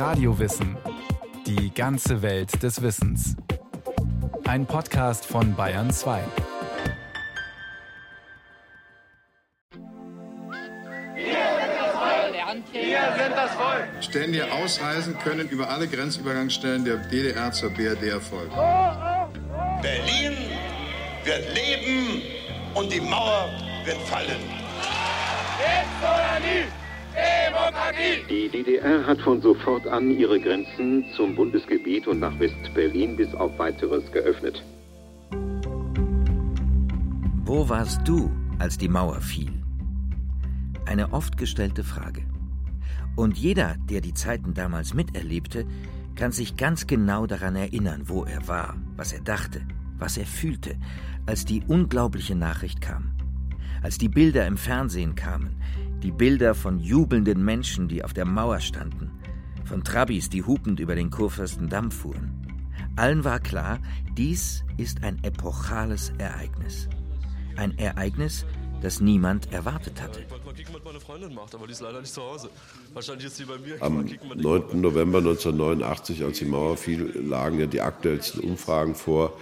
Radiowissen. Die ganze Welt des Wissens. Ein Podcast von Bayern 2. Wir sind das Volk. Ständige Ausreisen können über alle Grenzübergangsstellen der DDR zur BRD erfolgen. Berlin wird leben und die Mauer wird fallen. Jetzt oder nie. Die DDR hat von sofort an ihre Grenzen zum Bundesgebiet und nach West-Berlin bis auf weiteres geöffnet. Wo warst du, als die Mauer fiel? Eine oft gestellte Frage. Und jeder, der die Zeiten damals miterlebte, kann sich ganz genau daran erinnern, wo er war, was er dachte, was er fühlte, als die unglaubliche Nachricht kam. Als die Bilder im Fernsehen kamen, die Bilder von jubelnden Menschen, die auf der Mauer standen, von Trabis, die hupend über den Kurfürstendamm fuhren. Allen war klar, dies ist ein epochales Ereignis. Ein Ereignis, das niemand erwartet hatte. Am 9. November 1989, als die Mauer fiel, lagen ja die aktuellsten Umfragen vor.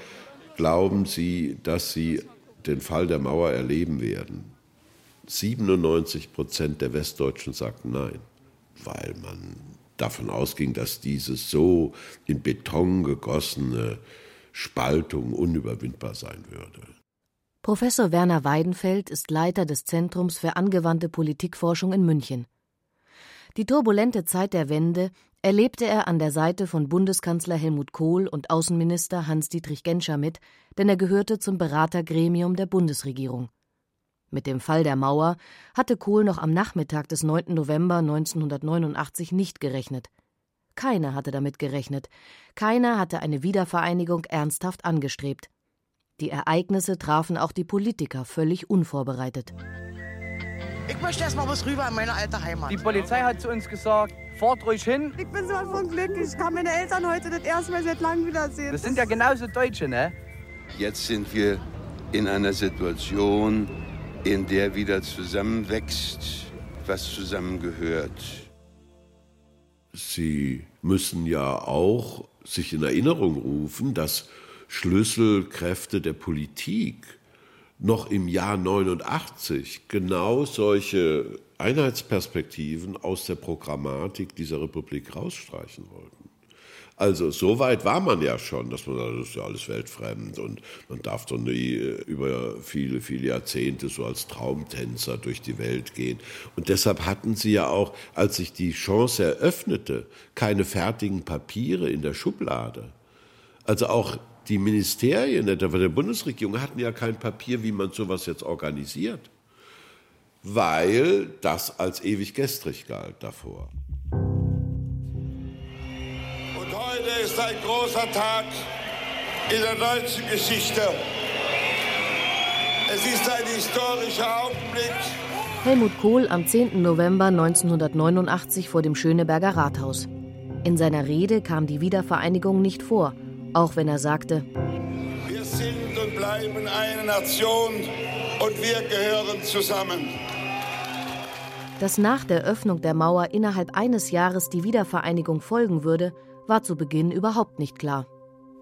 Glauben Sie, dass Sie den Fall der Mauer erleben werden? 97 Prozent der Westdeutschen sagten nein, weil man davon ausging, dass diese so in Beton gegossene Spaltung unüberwindbar sein würde. Professor Werner Weidenfeld ist Leiter des Zentrums für angewandte Politikforschung in München. Die turbulente Zeit der Wende erlebte er an der Seite von Bundeskanzler Helmut Kohl und Außenminister Hans-Dietrich Genscher mit, denn er gehörte zum Beratergremium der Bundesregierung. Mit dem Fall der Mauer hatte Kohl noch am Nachmittag des 9. November 1989 nicht gerechnet. Keiner hatte damit gerechnet. Keiner hatte eine Wiedervereinigung ernsthaft angestrebt. Die Ereignisse trafen auch die Politiker völlig unvorbereitet. Ich möchte erst mal was rüber in meine alte Heimat. Die Polizei hat zu uns gesagt, fahrt ruhig hin. Ich bin so von Glück. Ich kann meine Eltern heute das erste Mal seit langem wiedersehen. Das sind ja genauso Deutsche, ne? Jetzt sind wir in einer Situation, in der wieder zusammenwächst, was zusammengehört. Sie müssen ja auch sich in Erinnerung rufen, dass Schlüsselkräfte der Politik noch im Jahr 89 genau solche Einheitsperspektiven aus der Programmatik dieser Republik rausstreichen wollten. Also so weit war man ja schon, dass man das ist ja alles weltfremd und man darf doch nie über viele, viele Jahrzehnte so als Traumtänzer durch die Welt gehen. Und deshalb hatten sie ja auch, als sich die Chance eröffnete, keine fertigen Papiere in der Schublade. Also auch die Ministerien der Bundesregierung hatten ja kein Papier, wie man sowas jetzt organisiert, weil das als ewig gestrig galt davor. Ist ein großer Tag in der deutschen Geschichte. Es ist ein historischer Augenblick. Helmut Kohl am 10. November 1989 vor dem Schöneberger Rathaus. In seiner Rede kam die Wiedervereinigung nicht vor – auch wenn er sagte, wir sind und bleiben eine Nation und wir gehören zusammen. Dass nach der Öffnung der Mauer innerhalb eines Jahres die Wiedervereinigung folgen würde, war zu Beginn überhaupt nicht klar.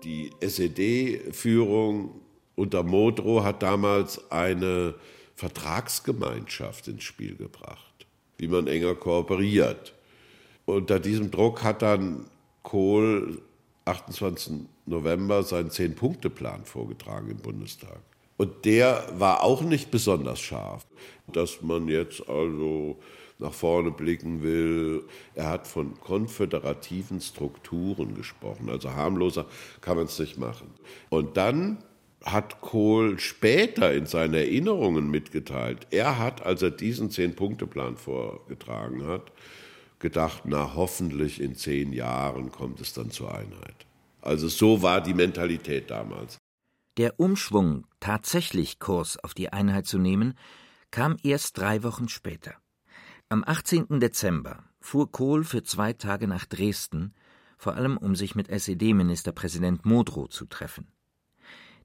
Die SED-Führung unter Modrow hat damals eine Vertragsgemeinschaft ins Spiel gebracht, wie man enger kooperiert. Unter diesem Druck hat dann Kohl 28. November seinen Zehn-Punkte-Plan vorgetragen im Bundestag. Und der war auch nicht besonders scharf. Dass man jetzt also nach vorne blicken will. Er hat von konföderativen Strukturen gesprochen. Also harmloser kann man es nicht machen. Und dann hat Kohl später in seinen Erinnerungen mitgeteilt, er hat, als er diesen Zehn-Punkte-Plan vorgetragen hat, gedacht, na hoffentlich in zehn Jahren kommt es dann zur Einheit. Also so war die Mentalität damals. Der Umschwung, tatsächlich Kurs auf die Einheit zu nehmen, kam erst drei Wochen später. Am 18. Dezember fuhr Kohl für zwei Tage nach Dresden, vor allem um sich mit SED-Ministerpräsident Modrow zu treffen.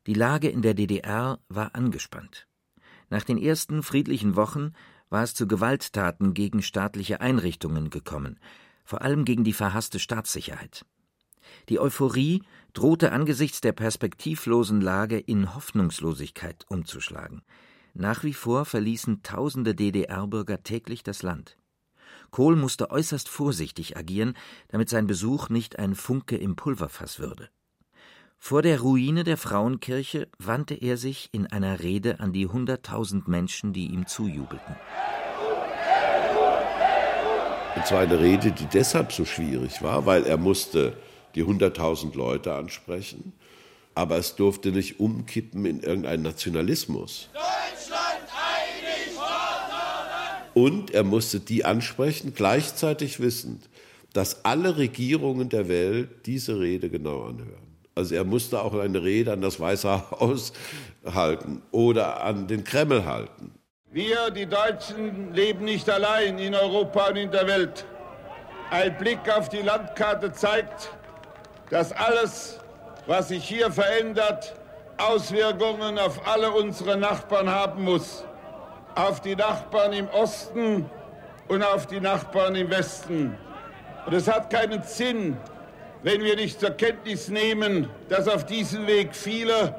Die Lage in der DDR war angespannt. Nach den ersten friedlichen Wochen war es zu Gewalttaten gegen staatliche Einrichtungen gekommen. vor allem gegen die verhasste Staatssicherheit. Die Euphorie drohte angesichts der perspektivlosen Lage in Hoffnungslosigkeit umzuschlagen. Nach wie vor verließen tausende DDR-Bürger täglich das Land. Kohl musste äußerst vorsichtig agieren, damit sein Besuch nicht ein Funke im Pulverfass würde. Vor der Ruine der Frauenkirche wandte er sich in einer Rede an die hunderttausend Menschen, die ihm zujubelten. Und zwar eine Rede, die deshalb so schwierig war, weil er musste die hunderttausend Leute ansprechen, aber es durfte nicht umkippen in irgendeinen Nationalismus. Deutschland Und er musste die ansprechen, gleichzeitig wissend, dass alle Regierungen der Welt diese Rede genau anhören. Also er musste auch eine Rede an das Weiße Haus halten oder an den Kreml halten. Wir, die Deutschen, leben nicht allein in Europa und in der Welt. Ein Blick auf die Landkarte zeigt, dass alles, was sich hier verändert, Auswirkungen auf alle unsere Nachbarn haben muss. Auf die Nachbarn im Osten und auf die Nachbarn im Westen. Und es hat keinen Sinn, wenn wir nicht zur Kenntnis nehmen, dass auf diesem Weg viele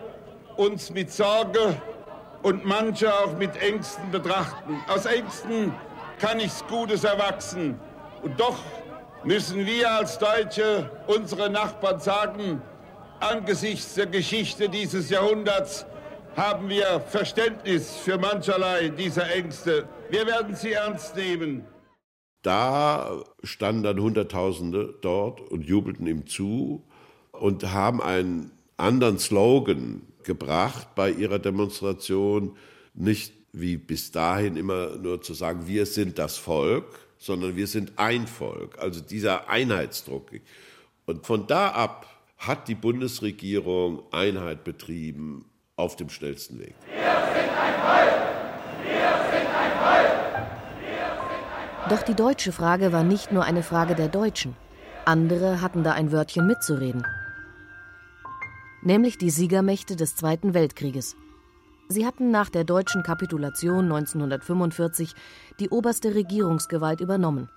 uns mit Sorge und manche auch mit Ängsten betrachten. Aus Ängsten kann nichts Gutes erwachsen. Und doch müssen wir als Deutsche unsere Nachbarn sagen, angesichts der Geschichte dieses Jahrhunderts haben wir Verständnis für mancherlei dieser Ängste. Wir werden sie ernst nehmen. Da standen dann Hunderttausende dort und jubelten ihm zu und haben einen anderen Slogan gebracht bei ihrer Demonstration, nicht wie bis dahin immer nur zu sagen, wir sind das Volk, sondern wir sind ein Volk, also dieser Einheitsdruck. Und von da ab hat die Bundesregierung Einheit betrieben auf dem schnellsten Weg. Wir sind ein Volk! Wir sind ein Volk! Doch die deutsche Frage war nicht nur eine Frage der Deutschen. Andere hatten da ein Wörtchen mitzureden. Nämlich die Siegermächte des Zweiten Weltkrieges. Sie hatten nach der deutschen Kapitulation 1945 die oberste Regierungsgewalt übernommen.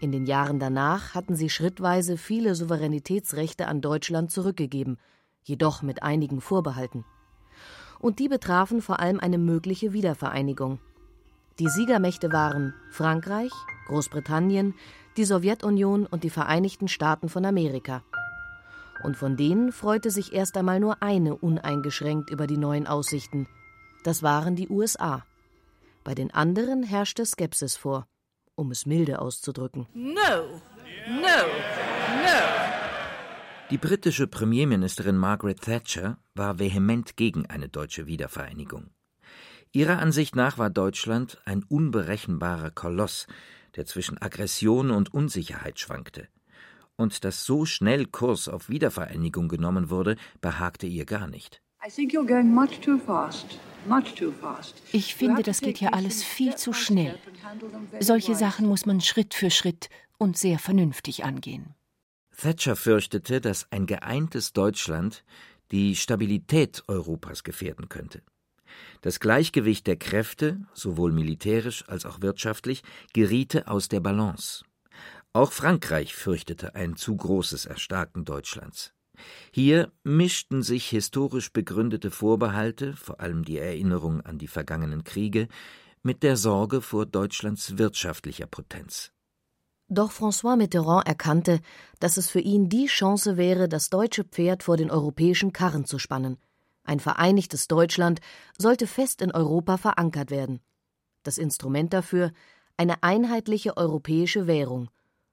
In den Jahren danach hatten sie schrittweise viele Souveränitätsrechte an Deutschland zurückgegeben, jedoch mit einigen Vorbehalten. Und die betrafen vor allem eine mögliche Wiedervereinigung. Die Siegermächte waren Frankreich, Großbritannien, die Sowjetunion und die Vereinigten Staaten von Amerika. Und von denen freute sich erst einmal nur eine uneingeschränkt über die neuen Aussichten. Das waren die USA. Bei den anderen herrschte Skepsis vor, um es milde auszudrücken. No, no, no. Die britische Premierministerin Margaret Thatcher war vehement gegen eine deutsche Wiedervereinigung. Ihrer Ansicht nach war Deutschland ein unberechenbarer Koloss, der zwischen Aggression und Unsicherheit schwankte. Und dass so schnell Kurs auf Wiedervereinigung genommen wurde, behagte ihr gar nicht. Ich finde, das geht hier alles viel zu schnell. Solche Sachen muss man Schritt für Schritt und sehr vernünftig angehen. Thatcher fürchtete, dass ein geeintes Deutschland die Stabilität Europas gefährden könnte. Das Gleichgewicht der Kräfte, sowohl militärisch als auch wirtschaftlich, geriete aus der Balance. Auch Frankreich fürchtete ein zu großes Erstarken Deutschlands. Hier mischten sich historisch begründete Vorbehalte, vor allem die Erinnerung an die vergangenen Kriege, mit der Sorge vor Deutschlands wirtschaftlicher Potenz. Doch François Mitterrand erkannte, dass es für ihn die Chance wäre, das deutsche Pferd vor den europäischen Karren zu spannen. Ein vereinigtes Deutschland sollte fest in Europa verankert werden. Das Instrument dafür eine einheitliche europäische Währung.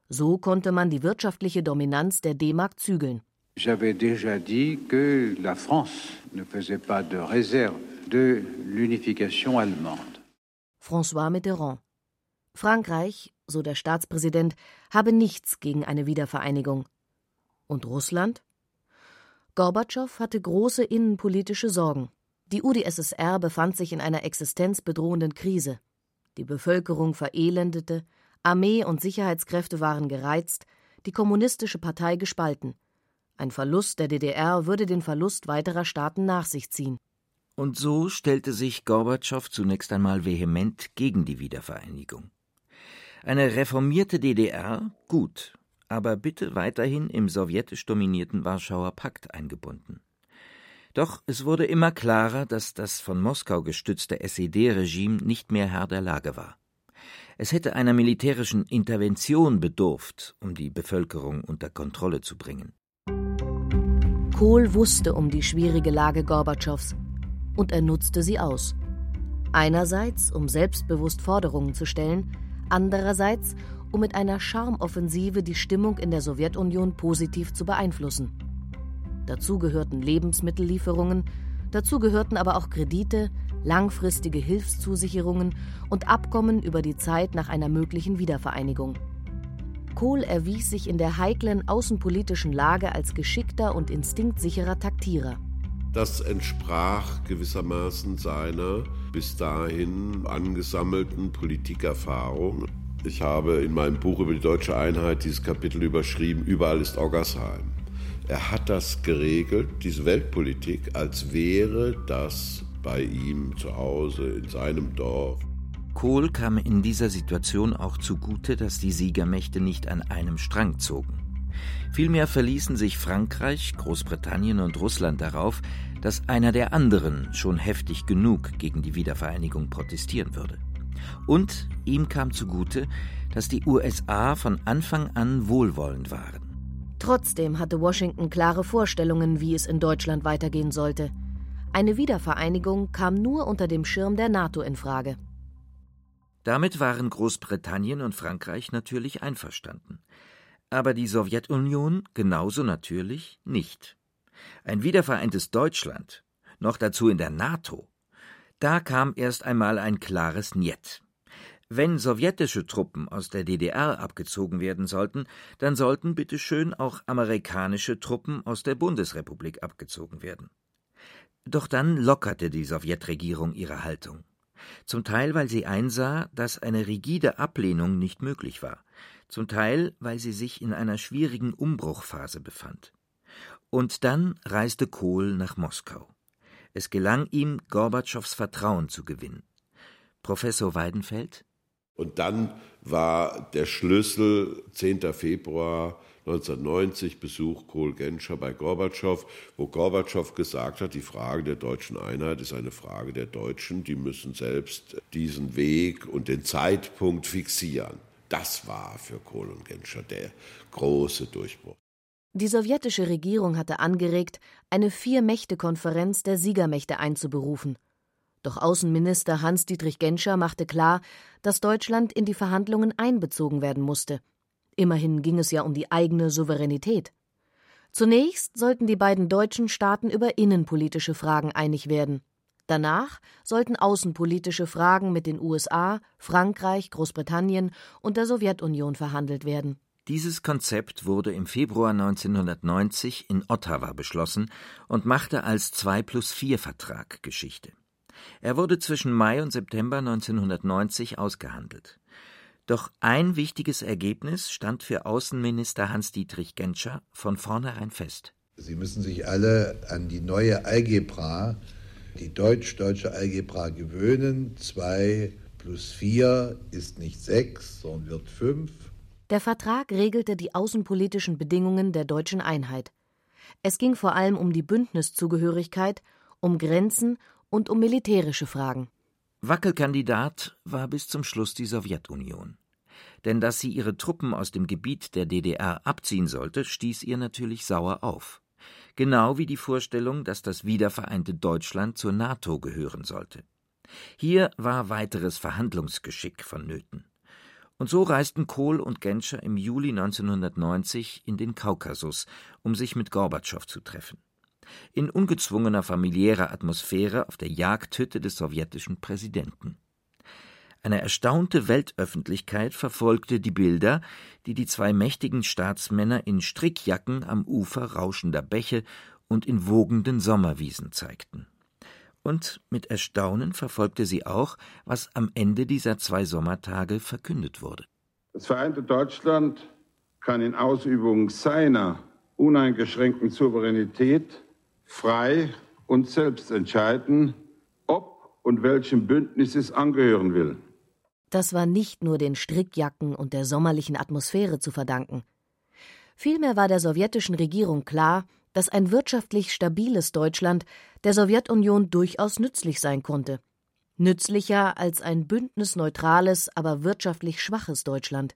So konnte man die wirtschaftliche Dominanz der D-Mark zügeln. J'avais déjà dit que la France ne faisait pas de réserve de l'unification allemande. François Mitterrand. Frankreich, so der Staatspräsident, habe nichts gegen eine Wiedervereinigung. Und Russland? Gorbatschow hatte große innenpolitische Sorgen. Die UdSSR befand sich in einer existenzbedrohenden Krise. Die Bevölkerung verelendete, Armee und Sicherheitskräfte waren gereizt, die kommunistische Partei gespalten. Ein Verlust der DDR würde den Verlust weiterer Staaten nach sich ziehen. Und so stellte sich Gorbatschow zunächst einmal vehement gegen die Wiedervereinigung. Eine reformierte DDR, gut, aber bitte weiterhin im sowjetisch dominierten Warschauer Pakt eingebunden. Doch es wurde immer klarer, dass das von Moskau gestützte SED-Regime nicht mehr Herr der Lage war. Es hätte einer militärischen Intervention bedurft, um die Bevölkerung unter Kontrolle zu bringen. Kohl wusste um die schwierige Lage Gorbatschows und er nutzte sie aus. Einerseits, um selbstbewusst Forderungen zu stellen, andererseits, um mit einer Charmoffensive die Stimmung in der Sowjetunion positiv zu beeinflussen. Dazu gehörten Lebensmittellieferungen, dazu gehörten aber auch Kredite, langfristige Hilfszusicherungen und Abkommen über die Zeit nach einer möglichen Wiedervereinigung. Kohl erwies sich in der heiklen außenpolitischen Lage als geschickter und instinktsicherer Taktierer. Das entsprach gewissermaßen seiner bis dahin angesammelten Politikerfahrung. Ich habe in meinem Buch über die deutsche Einheit dieses Kapitel überschrieben, überall ist Oggersheim. Er hat das geregelt, diese Weltpolitik, als wäre das bei ihm zu Hause in seinem Dorf. Kohl kam in dieser Situation auch zugute, dass die Siegermächte nicht an einem Strang zogen. Vielmehr verließen sich Frankreich, Großbritannien und Russland darauf, dass einer der anderen schon heftig genug gegen die Wiedervereinigung protestieren würde. Und ihm kam zugute, dass die USA von Anfang an wohlwollend waren. Trotzdem hatte Washington klare Vorstellungen, wie es in Deutschland weitergehen sollte. Eine Wiedervereinigung kam nur unter dem Schirm der NATO in Frage. Damit waren Großbritannien und Frankreich natürlich einverstanden. Aber die Sowjetunion genauso natürlich nicht. Ein wiedervereintes Deutschland, noch dazu in der NATO, da kam erst einmal ein klares Niet. Wenn sowjetische Truppen aus der DDR abgezogen werden sollten, dann sollten bitteschön auch amerikanische Truppen aus der Bundesrepublik abgezogen werden. Doch dann lockerte die Sowjetregierung ihre Haltung. Zum Teil, weil sie einsah, dass eine rigide Ablehnung nicht möglich war, zum Teil, weil sie sich in einer schwierigen Umbruchphase befand. Und dann reiste Kohl nach Moskau. Es gelang ihm, Gorbatschows Vertrauen zu gewinnen. Professor Weidenfeld und dann war der Schlüssel 10. Februar 1990 Besuch Kohl-Genscher bei Gorbatschow, wo Gorbatschow gesagt hat, die Frage der deutschen Einheit ist eine Frage der Deutschen, die müssen selbst diesen Weg und den Zeitpunkt fixieren. Das war für Kohl und Genscher der große Durchbruch. Die sowjetische Regierung hatte angeregt, eine Vier-Mächte-Konferenz der Siegermächte einzuberufen – doch Außenminister Hans-Dietrich Genscher machte klar, dass Deutschland in die Verhandlungen einbezogen werden musste. Immerhin ging es ja um die eigene Souveränität. Zunächst sollten die beiden deutschen Staaten über innenpolitische Fragen einig werden. Danach sollten außenpolitische Fragen mit den USA, Frankreich, Großbritannien und der Sowjetunion verhandelt werden. Dieses Konzept wurde im Februar 1990 in Ottawa beschlossen und machte als 2 plus 4 Vertrag Geschichte. Er wurde zwischen Mai und September 1990 ausgehandelt. Doch ein wichtiges Ergebnis stand für Außenminister Hans-Dietrich Genscher von vornherein fest. Sie müssen sich alle an die neue Algebra, die deutsch-deutsche Algebra gewöhnen. Zwei plus vier ist nicht sechs, sondern wird fünf. Der Vertrag regelte die außenpolitischen Bedingungen der deutschen Einheit. Es ging vor allem um die Bündniszugehörigkeit, um Grenzen und um militärische Fragen. Wackelkandidat war bis zum Schluss die Sowjetunion. Denn dass sie ihre Truppen aus dem Gebiet der DDR abziehen sollte, stieß ihr natürlich sauer auf. Genau wie die Vorstellung, dass das wiedervereinte Deutschland zur NATO gehören sollte. Hier war weiteres Verhandlungsgeschick vonnöten. Und so reisten Kohl und Genscher im Juli 1990 in den Kaukasus, um sich mit Gorbatschow zu treffen in ungezwungener familiärer Atmosphäre auf der Jagdhütte des sowjetischen Präsidenten. Eine erstaunte Weltöffentlichkeit verfolgte die Bilder, die die zwei mächtigen Staatsmänner in Strickjacken am Ufer rauschender Bäche und in wogenden Sommerwiesen zeigten. Und mit Erstaunen verfolgte sie auch, was am Ende dieser zwei Sommertage verkündet wurde. Das vereinte Deutschland kann in Ausübung seiner uneingeschränkten Souveränität frei und selbst entscheiden, ob und welchem Bündnis es angehören will. Das war nicht nur den Strickjacken und der sommerlichen Atmosphäre zu verdanken. Vielmehr war der sowjetischen Regierung klar, dass ein wirtschaftlich stabiles Deutschland der Sowjetunion durchaus nützlich sein konnte. Nützlicher als ein bündnisneutrales, aber wirtschaftlich schwaches Deutschland.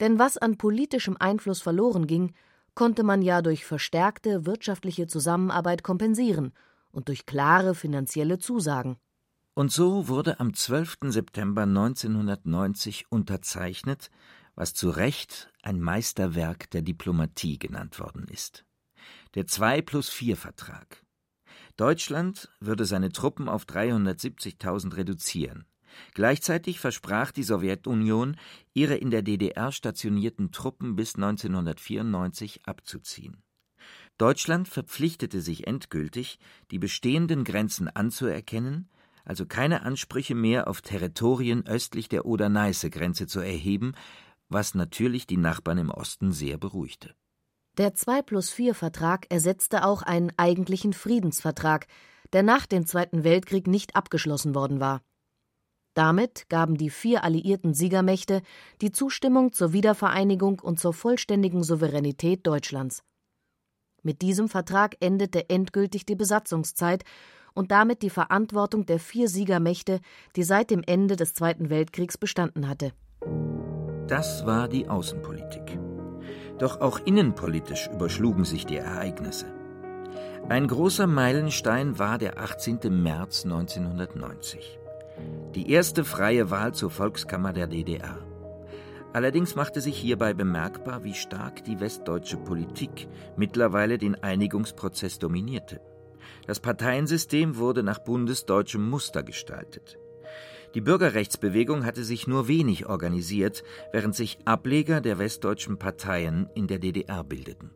Denn was an politischem Einfluss verloren ging, konnte man ja durch verstärkte wirtschaftliche Zusammenarbeit kompensieren und durch klare finanzielle Zusagen. Und so wurde am 12. September 1990 unterzeichnet, was zu Recht ein Meisterwerk der Diplomatie genannt worden ist. Der 2 plus 4 Vertrag. Deutschland würde seine Truppen auf 370.000 reduzieren. Gleichzeitig versprach die Sowjetunion, ihre in der DDR stationierten Truppen bis 1994 abzuziehen. Deutschland verpflichtete sich endgültig, die bestehenden Grenzen anzuerkennen, also keine Ansprüche mehr auf Territorien östlich der Oder-Neiße-Grenze zu erheben, was natürlich die Nachbarn im Osten sehr beruhigte. Der 2 plus 4 Vertrag ersetzte auch einen eigentlichen Friedensvertrag, der nach dem Zweiten Weltkrieg nicht abgeschlossen worden war. Damit gaben die vier alliierten Siegermächte die Zustimmung zur Wiedervereinigung und zur vollständigen Souveränität Deutschlands. Mit diesem Vertrag endete endgültig die Besatzungszeit und damit die Verantwortung der vier Siegermächte, die seit dem Ende des Zweiten Weltkriegs bestanden hatte. Das war die Außenpolitik. Doch auch innenpolitisch überschlugen sich die Ereignisse. Ein großer Meilenstein war der 18. März 1990. Die erste freie Wahl zur Volkskammer der DDR. Allerdings machte sich hierbei bemerkbar, wie stark die westdeutsche Politik mittlerweile den Einigungsprozess dominierte. Das Parteiensystem wurde nach bundesdeutschem Muster gestaltet. Die Bürgerrechtsbewegung hatte sich nur wenig organisiert, während sich Ableger der westdeutschen Parteien in der DDR bildeten.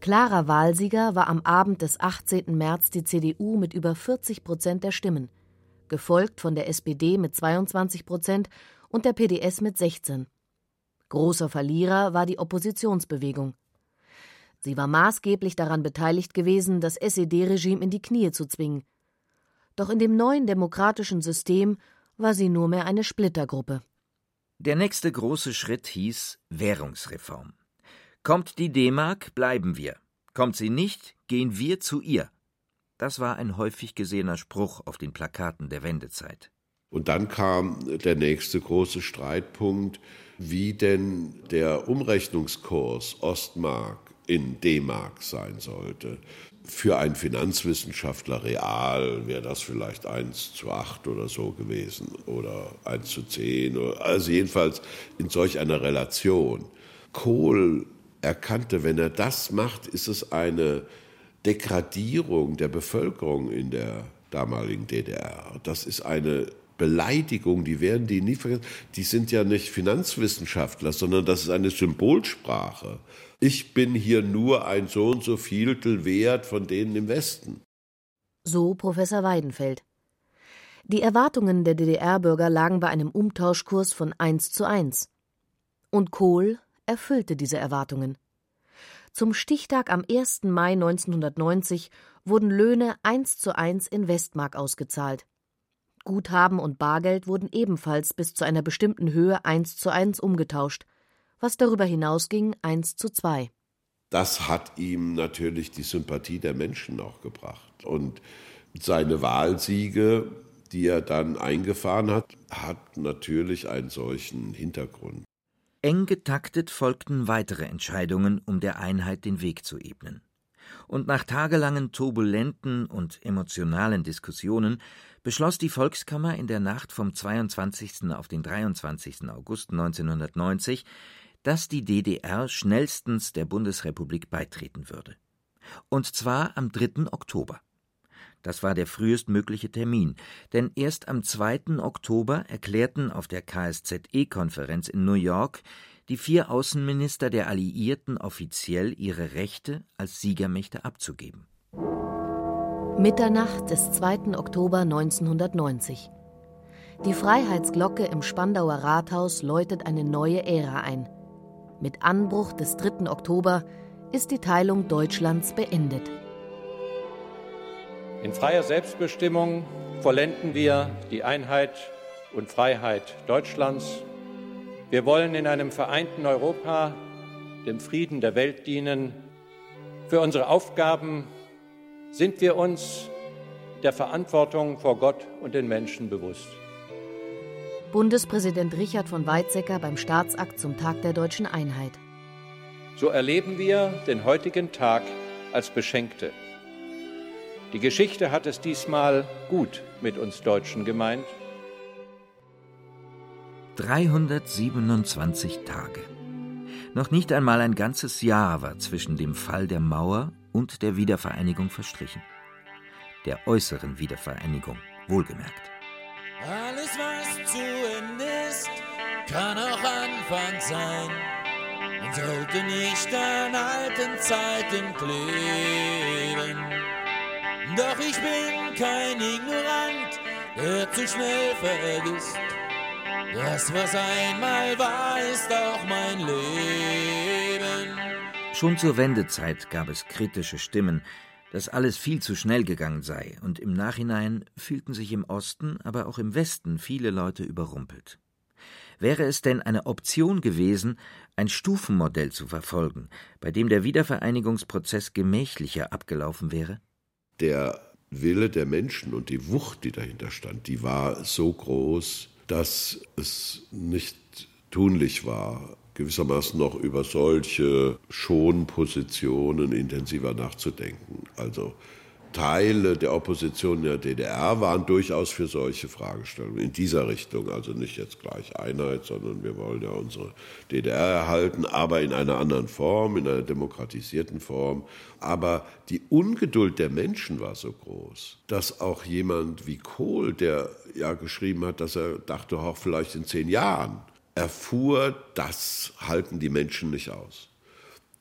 Klarer Wahlsieger war am Abend des 18. März die CDU mit über 40 Prozent der Stimmen, gefolgt von der SPD mit 22 Prozent und der PDS mit 16. Großer Verlierer war die Oppositionsbewegung. Sie war maßgeblich daran beteiligt gewesen, das SED-Regime in die Knie zu zwingen. Doch in dem neuen demokratischen System war sie nur mehr eine Splittergruppe. Der nächste große Schritt hieß Währungsreform. Kommt die D-Mark, bleiben wir. Kommt sie nicht, gehen wir zu ihr. Das war ein häufig gesehener Spruch auf den Plakaten der Wendezeit. Und dann kam der nächste große Streitpunkt, wie denn der Umrechnungskurs Ostmark in D-Mark sein sollte. Für einen Finanzwissenschaftler real wäre das vielleicht 1 zu 8 oder so gewesen oder 1 zu 10. also jedenfalls in solch einer Relation. Kohl erkannte, wenn er das macht, ist es eine Degradierung der Bevölkerung in der damaligen DDR. Das ist eine Beleidigung, die werden die nie vergessen. Die sind ja nicht Finanzwissenschaftler, sondern das ist eine Symbolsprache. Ich bin hier nur ein so und so Vieltel wert von denen im Westen. So Professor Weidenfeld. Die Erwartungen der DDR-Bürger lagen bei einem Umtauschkurs von 1 zu 1. Und Kohl erfüllte diese Erwartungen. Zum Stichtag am 1. Mai 1990 wurden Löhne 1 zu 1 in Westmark ausgezahlt. Guthaben und Bargeld wurden ebenfalls bis zu einer bestimmten Höhe eins zu eins umgetauscht, was darüber hinausging eins zu zwei. Das hat ihm natürlich die Sympathie der Menschen auch gebracht. Und seine Wahlsiege, die er dann eingefahren hat, hat natürlich einen solchen Hintergrund. Eng getaktet folgten weitere Entscheidungen, um der Einheit den Weg zu ebnen. Und nach tagelangen turbulenten und emotionalen Diskussionen beschloss die Volkskammer in der Nacht vom 22. auf den 23. August 1990, dass die DDR schnellstens der Bundesrepublik beitreten würde. Und zwar am 3. Oktober. Das war der frühestmögliche Termin, denn erst am 2. Oktober erklärten auf der KSZE-Konferenz in New York die vier Außenminister der Alliierten offiziell ihre Rechte als Siegermächte abzugeben. Mitternacht des 2. Oktober 1990. Die Freiheitsglocke im Spandauer Rathaus läutet eine neue Ära ein. Mit Anbruch des 3. Oktober ist die Teilung Deutschlands beendet. In freier Selbstbestimmung vollenden wir die Einheit und Freiheit Deutschlands. Wir wollen in einem vereinten Europa dem Frieden der Welt dienen. Für unsere Aufgaben sind wir uns der Verantwortung vor Gott und den Menschen bewusst. Bundespräsident Richard von Weizsäcker beim Staatsakt zum Tag der deutschen Einheit. So erleben wir den heutigen Tag als Beschenkte. Die Geschichte hat es diesmal gut mit uns Deutschen gemeint. 327 Tage. Noch nicht einmal ein ganzes Jahr war zwischen dem Fall der Mauer und der Wiedervereinigung verstrichen. Der äußeren Wiedervereinigung, wohlgemerkt. Alles, was zu Ende ist, kann auch Anfang sein. Man sollte nicht an alten Zeiten kleben. Doch ich bin kein Ignorant, der zu schnell vergisst. Das, was einmal war, ist auch mein Leben. Schon zur Wendezeit gab es kritische Stimmen, dass alles viel zu schnell gegangen sei, und im Nachhinein fühlten sich im Osten, aber auch im Westen viele Leute überrumpelt. Wäre es denn eine Option gewesen, ein Stufenmodell zu verfolgen, bei dem der Wiedervereinigungsprozess gemächlicher abgelaufen wäre? Der Wille der Menschen und die Wucht, die dahinter stand, die war so groß, dass es nicht tunlich war, gewissermaßen noch über solche Schonpositionen intensiver nachzudenken. Also Teile der Opposition der DDR waren durchaus für solche Fragestellungen in dieser Richtung. Also nicht jetzt gleich Einheit, sondern wir wollen ja unsere DDR erhalten, aber in einer anderen Form, in einer demokratisierten Form. Aber die Ungeduld der Menschen war so groß, dass auch jemand wie Kohl, der ja geschrieben hat, dass er dachte, auch vielleicht in zehn Jahren, erfuhr, das halten die Menschen nicht aus.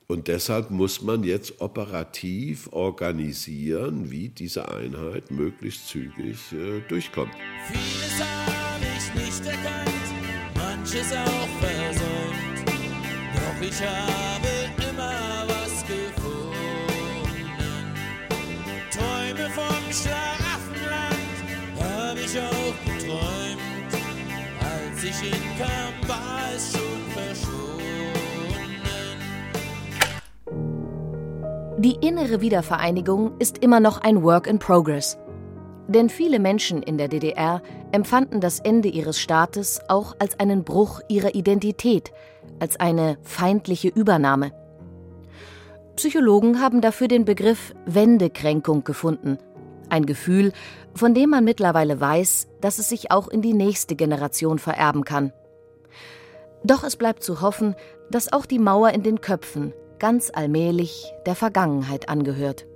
Und deshalb muss man jetzt operativ organisieren, wie diese Einheit möglichst zügig äh, durchkommt. Vieles habe ich nicht erkannt, manches auch versäumt. Doch ich habe immer was gefunden. Träume vom Schlafenland habe ich auch geträumt. Als ich hinkam, war es schon Die innere Wiedervereinigung ist immer noch ein Work in Progress. Denn viele Menschen in der DDR empfanden das Ende ihres Staates auch als einen Bruch ihrer Identität, als eine feindliche Übernahme. Psychologen haben dafür den Begriff Wendekränkung gefunden. Ein Gefühl, von dem man mittlerweile weiß, dass es sich auch in die nächste Generation vererben kann. Doch es bleibt zu hoffen, dass auch die Mauer in den Köpfen ganz allmählich der Vergangenheit angehört.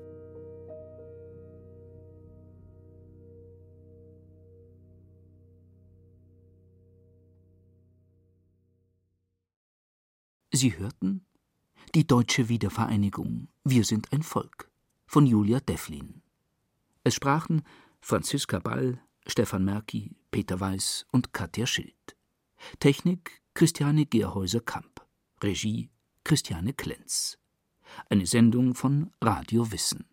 Sie hörten Die deutsche Wiedervereinigung Wir sind ein Volk von Julia Devlin. Es sprachen Franziska Ball, Stefan Merki, Peter Weiß und Katja Schild. Technik Christiane Gerhäuser-Kamp. Regie Christiane Klenz. Eine Sendung von Radio Wissen.